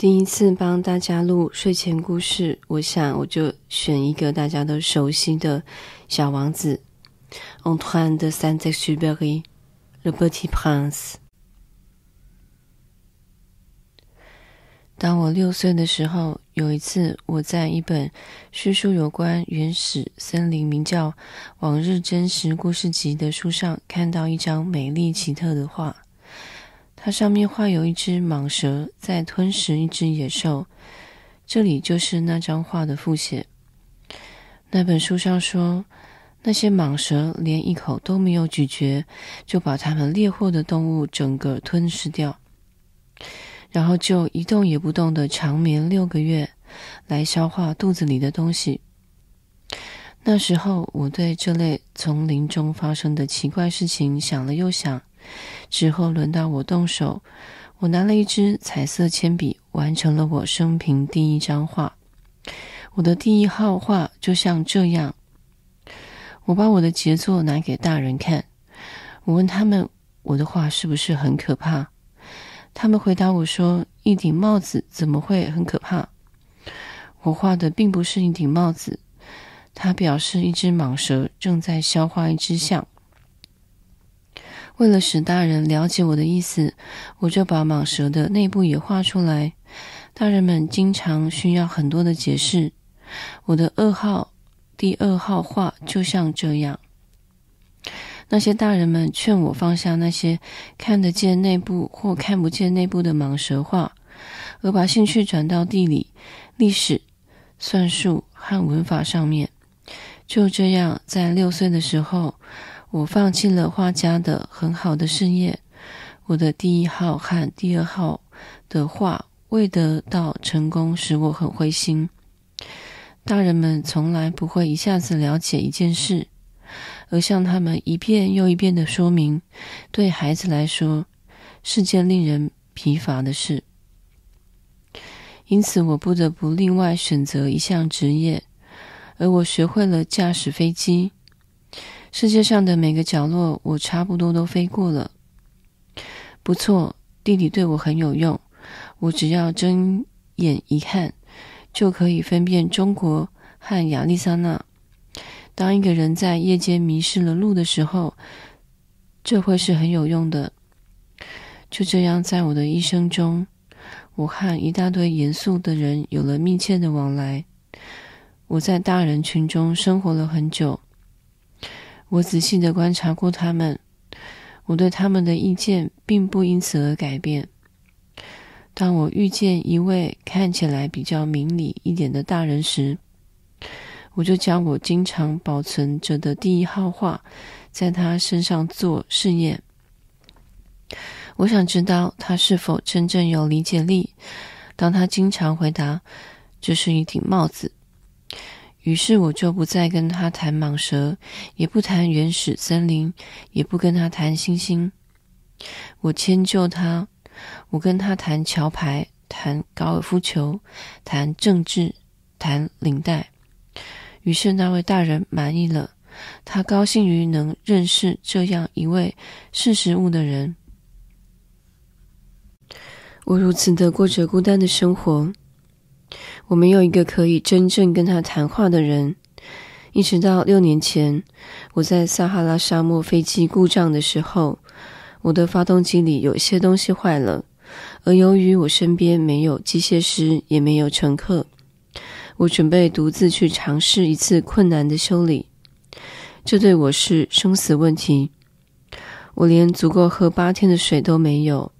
第一次帮大家录睡前故事，我想我就选一个大家都熟悉的小王子，Antoine de Saint-Exupéry，Le Petit Prince。当我六岁的时候，有一次我在一本叙述有关原始森林名叫《往日真实故事集》的书上，看到一张美丽奇特的画。它上面画有一只蟒蛇在吞食一只野兽，这里就是那张画的复写。那本书上说，那些蟒蛇连一口都没有咀嚼，就把它们猎获的动物整个吞噬掉，然后就一动也不动的长眠六个月，来消化肚子里的东西。那时候，我对这类丛林中发生的奇怪事情想了又想。之后轮到我动手，我拿了一支彩色铅笔，完成了我生平第一张画。我的第一号画就像这样。我把我的杰作拿给大人看，我问他们我的画是不是很可怕？他们回答我说：“一顶帽子怎么会很可怕？”我画的并不是一顶帽子，它表示一只蟒蛇正在消化一只象。为了使大人了解我的意思，我就把蟒蛇的内部也画出来。大人们经常需要很多的解释。我的二号、第二号画就像这样。那些大人们劝我放下那些看得见内部或看不见内部的蟒蛇画，而把兴趣转到地理、历史、算术和文法上面。就这样，在六岁的时候。我放弃了画家的很好的事业，我的第一号和第二号的画未得到成功，使我很灰心。大人们从来不会一下子了解一件事，而向他们一遍又一遍的说明，对孩子来说是件令人疲乏的事。因此，我不得不另外选择一项职业，而我学会了驾驶飞机。世界上的每个角落，我差不多都飞过了。不错，地理对我很有用。我只要睁眼一看，就可以分辨中国和亚利桑那。当一个人在夜间迷失了路的时候，这会是很有用的。就这样，在我的一生中，我和一大堆严肃的人有了密切的往来。我在大人群中生活了很久。我仔细的观察过他们，我对他们的意见并不因此而改变。当我遇见一位看起来比较明理一点的大人时，我就将我经常保存着的第一号画在他身上做试验。我想知道他是否真正有理解力。当他经常回答：“这是一顶帽子。”于是我就不再跟他谈蟒蛇，也不谈原始森林，也不跟他谈星星。我迁就他，我跟他谈桥牌，谈高尔夫球，谈政治，谈领带。于是那位大人满意了，他高兴于能认识这样一位识时务的人。我如此的过着孤单的生活。我没有一个可以真正跟他谈话的人，一直到六年前，我在撒哈拉沙漠飞机故障的时候，我的发动机里有些东西坏了，而由于我身边没有机械师，也没有乘客，我准备独自去尝试一次困难的修理。这对我是生死问题，我连足够喝八天的水都没有。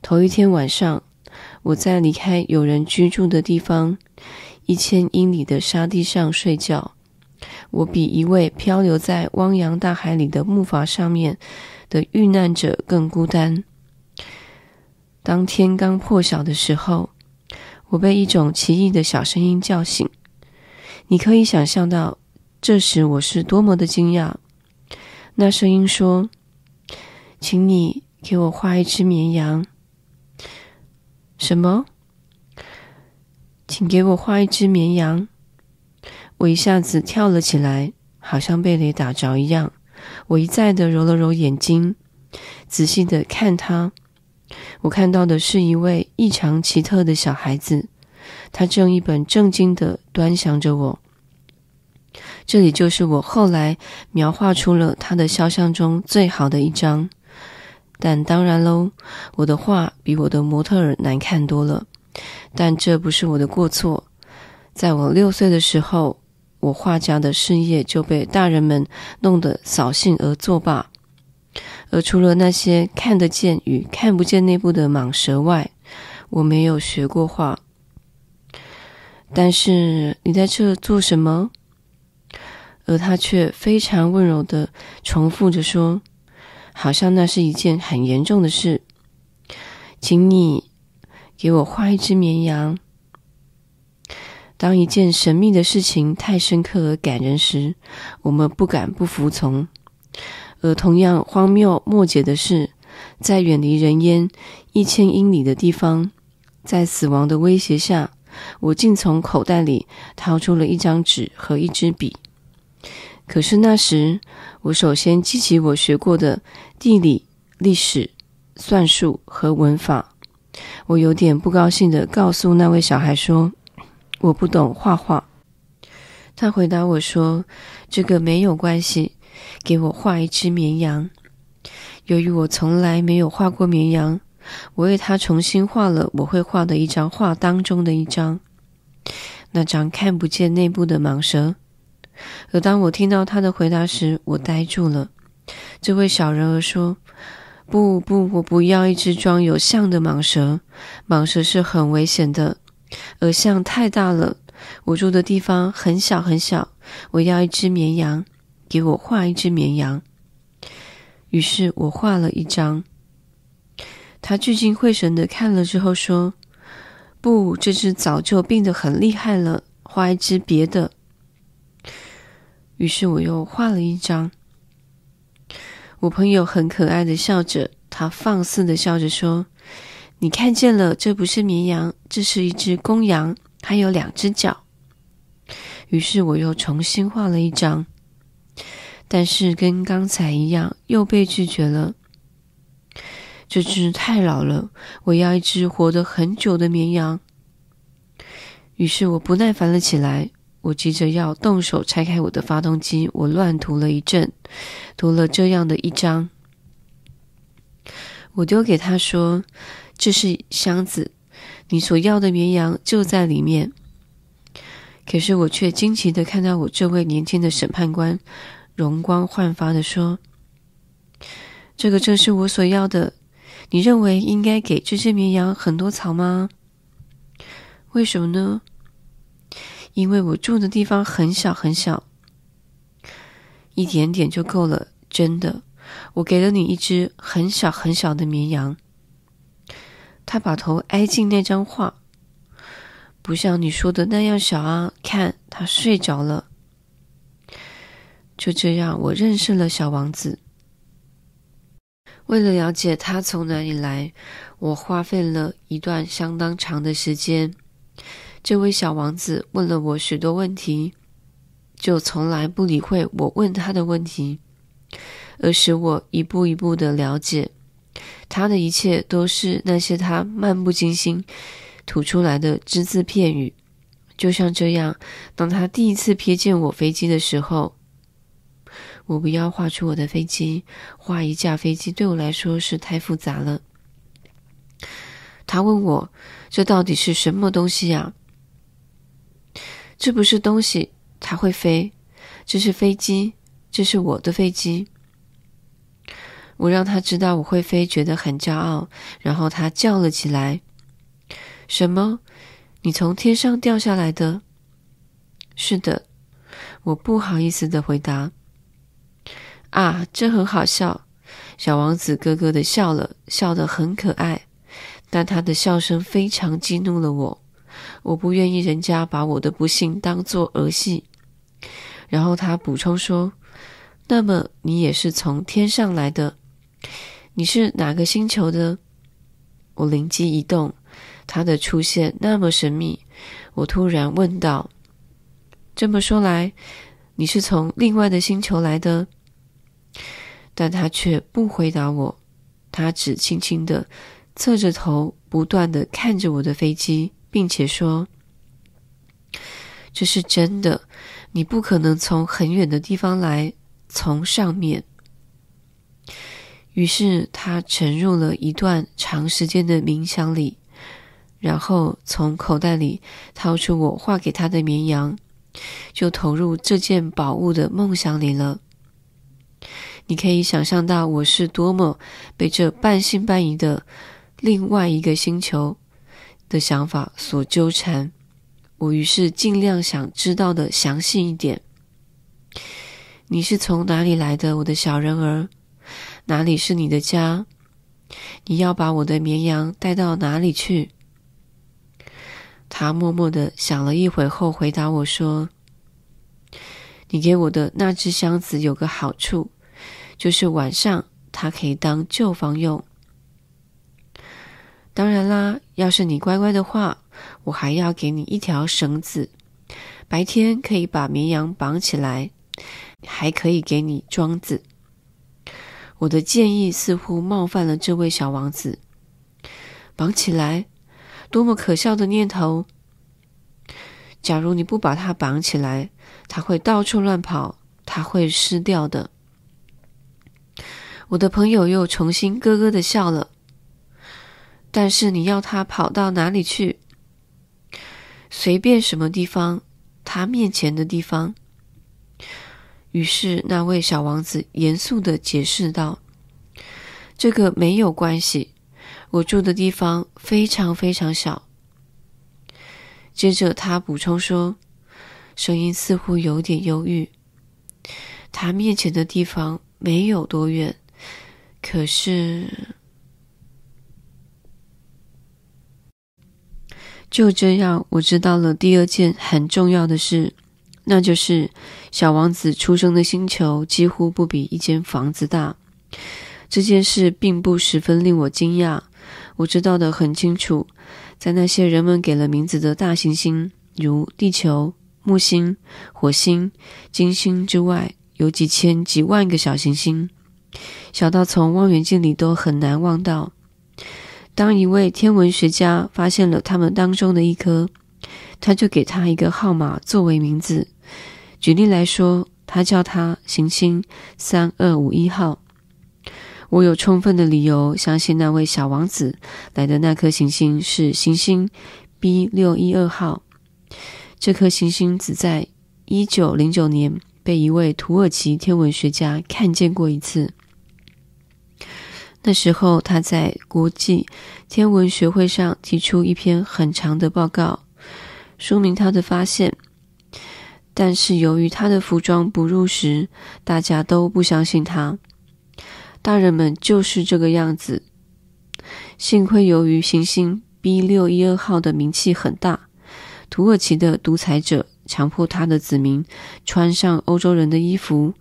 头一天晚上。我在离开有人居住的地方一千英里的沙地上睡觉，我比一位漂流在汪洋大海里的木筏上面的遇难者更孤单。当天刚破晓的时候，我被一种奇异的小声音叫醒。你可以想象到，这时我是多么的惊讶。那声音说：“请你给我画一只绵羊。”什么？请给我画一只绵羊。我一下子跳了起来，好像被雷打着一样。我一再的揉了揉眼睛，仔细的看他。我看到的是一位异常奇特的小孩子，他正一本正经的端详着我。这里就是我后来描画出了他的肖像中最好的一张，但当然喽，我的画比我的模特儿难看多了。但这不是我的过错。在我六岁的时候，我画家的事业就被大人们弄得扫兴而作罢。而除了那些看得见与看不见内部的蟒蛇外，我没有学过画。但是你在这做什么？而他却非常温柔地重复着说，好像那是一件很严重的事。请你给我画一只绵羊。当一件神秘的事情太深刻而感人时，我们不敢不服从。而同样荒谬莫解的是，在远离人烟一千英里的地方，在死亡的威胁下，我竟从口袋里掏出了一张纸和一支笔。可是那时，我首先记起我学过的地理、历史、算术和文法。我有点不高兴的告诉那位小孩说：“我不懂画画。”他回答我说：“这个没有关系，给我画一只绵羊。”由于我从来没有画过绵羊，我为他重新画了我会画的一张画当中的一张，那张看不见内部的蟒蛇。而当我听到他的回答时，我呆住了。这位小人儿说：“不不，我不要一只装有象的蟒蛇，蟒蛇是很危险的，而象太大了。我住的地方很小很小，我要一只绵羊，给我画一只绵羊。”于是我画了一张。他聚精会神地看了之后说：“不，这只早就病得很厉害了，画一只别的。”于是我又画了一张。我朋友很可爱的笑着，他放肆的笑着说：“你看见了，这不是绵羊，这是一只公羊，它有两只脚。”于是我又重新画了一张，但是跟刚才一样，又被拒绝了。这只太老了，我要一只活得很久的绵羊。于是我不耐烦了起来。我急着要动手拆开我的发动机，我乱涂了一阵，涂了这样的一张。我丢给他说：“这是箱子，你所要的绵羊就在里面。”可是我却惊奇地看到我这位年轻的审判官容光焕发地说：“这个正是我所要的。你认为应该给这只绵羊很多草吗？为什么呢？”因为我住的地方很小很小，一点点就够了。真的，我给了你一只很小很小的绵羊。他把头挨近那张画，不像你说的那样小啊。看，他睡着了。就这样，我认识了小王子。为了了解他从哪里来，我花费了一段相当长的时间。这位小王子问了我许多问题，就从来不理会我问他的问题，而使我一步一步的了解他的一切都是那些他漫不经心吐出来的只字片语。就像这样，当他第一次瞥见我飞机的时候，我不要画出我的飞机，画一架飞机对我来说是太复杂了。他问我：“这到底是什么东西呀？”这不是东西，它会飞。这是飞机，这是我的飞机。我让他知道我会飞，觉得很骄傲。然后他叫了起来：“什么？你从天上掉下来的？”“是的。”我不好意思的回答。“啊，这很好笑。”小王子咯咯的笑了，笑得很可爱，但他的笑声非常激怒了我。我不愿意人家把我的不幸当作儿戏。然后他补充说：“那么你也是从天上来的？你是哪个星球的？”我灵机一动，他的出现那么神秘，我突然问道：“这么说来，你是从另外的星球来的？”但他却不回答我，他只轻轻的侧着头，不断的看着我的飞机，并且说：“这是真的，你不可能从很远的地方来，从上面。”于是他沉入了一段长时间的冥想里，然后从口袋里掏出我画给他的绵羊，就投入这件宝物的梦想里了。你可以想象到我是多么被这半信半疑的另外一个星球的想法所纠缠。我于是尽量想知道的详细一点。你是从哪里来的，我的小人儿？哪里是你的家？你要把我的绵羊带到哪里去？他默默的想了一会后，回答我说：“你给我的那只箱子有个好处，就是晚上它可以当旧房用。当然啦，要是你乖乖的话，我还要给你一条绳子，白天可以把绵羊绑起来，还可以给你桩子。”我的建议似乎冒犯了这位小王子。绑起来，多么可笑的念头！假如你不把它绑起来，它会到处乱跑，它会湿掉的。我的朋友又重新咯咯的笑了。但是你要他跑到哪里去？随便什么地方，他面前的地方。于是那位小王子严肃地解释道：“这个没有关系，我住的地方非常非常小。”接着他补充说，声音似乎有点忧郁：“他面前的地方没有多远，可是……”就这样，我知道了第二件很重要的事。那就是小王子出生的星球几乎不比一间房子大。这件事并不十分令我惊讶。我知道的很清楚，在那些人们给了名字的大行星，如地球、木星、火星、金星之外，有几千几万个小行星，小到从望远镜里都很难望到。当一位天文学家发现了他们当中的一颗，他就给他一个号码作为名字。举例来说，他叫他行星三二五一号。我有充分的理由相信那位小王子来的那颗行星是行星 B 六一二号。这颗行星只在一九零九年被一位土耳其天文学家看见过一次。那时候他在国际天文学会上提出一篇很长的报告，说明他的发现。但是由于他的服装不入时，大家都不相信他。大人们就是这个样子。幸亏由于行星 B 六一二号的名气很大，土耳其的独裁者强迫他的子民穿上欧洲人的衣服，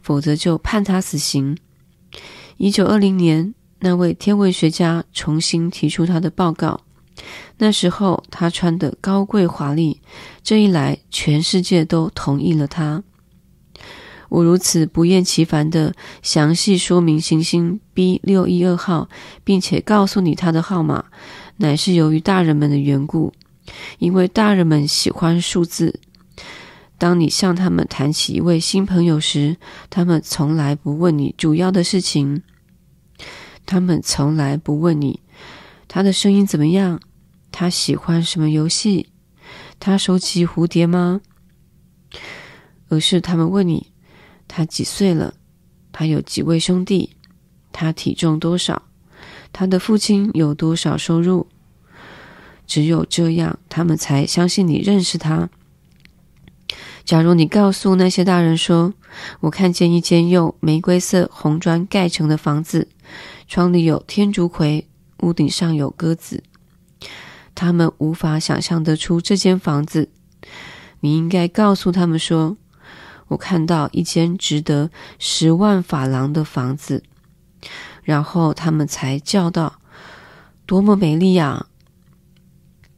否则就判他死刑。一九二零年，那位天文学家重新提出他的报告。那时候他穿得高贵华丽，这一来全世界都同意了他。我如此不厌其烦地详细说明行星 B 六一二号，并且告诉你他的号码，乃是由于大人们的缘故，因为大人们喜欢数字。当你向他们谈起一位新朋友时，他们从来不问你主要的事情，他们从来不问你他的声音怎么样。他喜欢什么游戏？他收集蝴蝶吗？而是他们问你：他几岁了？他有几位兄弟？他体重多少？他的父亲有多少收入？只有这样，他们才相信你认识他。假如你告诉那些大人说：“我看见一间用玫瑰色红砖盖成的房子，窗里有天竺葵，屋顶上有鸽子。”他们无法想象得出这间房子。你应该告诉他们说：“我看到一间值得十万法郎的房子。”然后他们才叫道：“多么美丽呀！”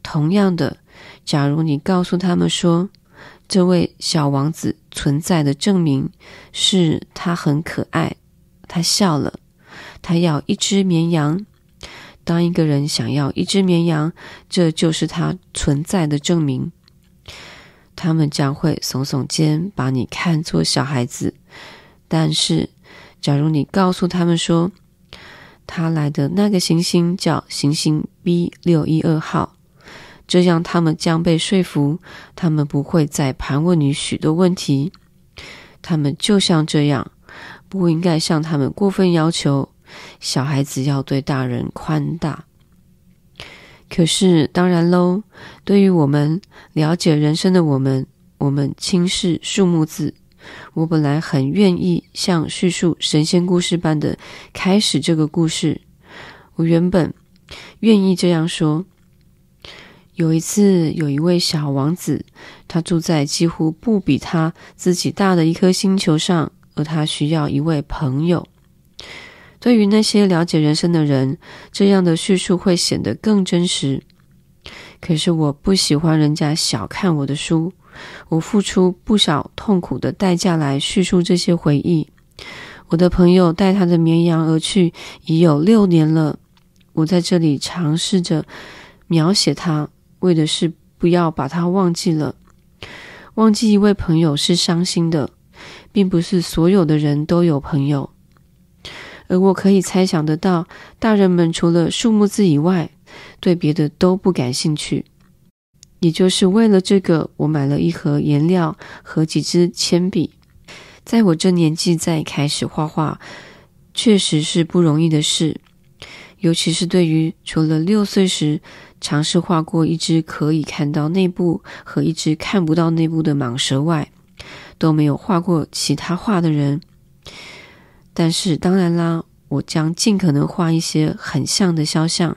同样的，假如你告诉他们说：“这位小王子存在的证明是他很可爱。”他笑了。他要一只绵羊。当一个人想要一只绵羊，这就是他存在的证明。他们将会耸耸肩，把你看作小孩子。但是，假如你告诉他们说，他来的那个行星叫行星 B 六一二号，这样他们将被说服，他们不会再盘问你许多问题。他们就像这样，不应该向他们过分要求。小孩子要对大人宽大。可是，当然喽，对于我们了解人生的我们，我们轻视数目字。我本来很愿意像叙述神仙故事般的开始这个故事。我原本愿意这样说：有一次，有一位小王子，他住在几乎不比他自己大的一颗星球上，而他需要一位朋友。对于那些了解人生的人，这样的叙述会显得更真实。可是我不喜欢人家小看我的书。我付出不少痛苦的代价来叙述这些回忆。我的朋友带他的绵羊而去已有六年了。我在这里尝试着描写他，为的是不要把他忘记了。忘记一位朋友是伤心的，并不是所有的人都有朋友。而我可以猜想得到，大人们除了数目字以外，对别的都不感兴趣。也就是为了这个，我买了一盒颜料和几支铅笔。在我这年纪再开始画画，确实是不容易的事，尤其是对于除了六岁时尝试画过一只可以看到内部和一只看不到内部的蟒蛇外，都没有画过其他画的人。但是当然啦，我将尽可能画一些很像的肖像。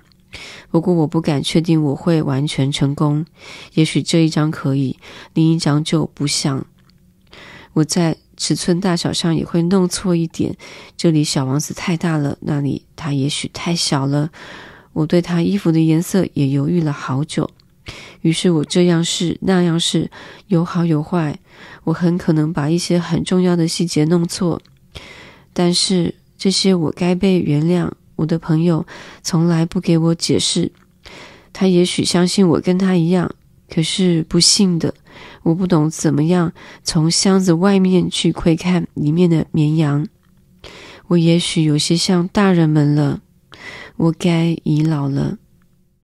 不过我不敢确定我会完全成功，也许这一张可以，另一张就不像。我在尺寸大小上也会弄错一点，这里小王子太大了，那里他也许太小了。我对他衣服的颜色也犹豫了好久，于是我这样试那样试，有好有坏。我很可能把一些很重要的细节弄错，但是这些我该被原谅。我的朋友从来不给我解释，他也许相信我跟他一样，可是不幸的，我不懂怎么样从箱子外面去窥看里面的绵羊。我也许有些像大人们了，我该已老了。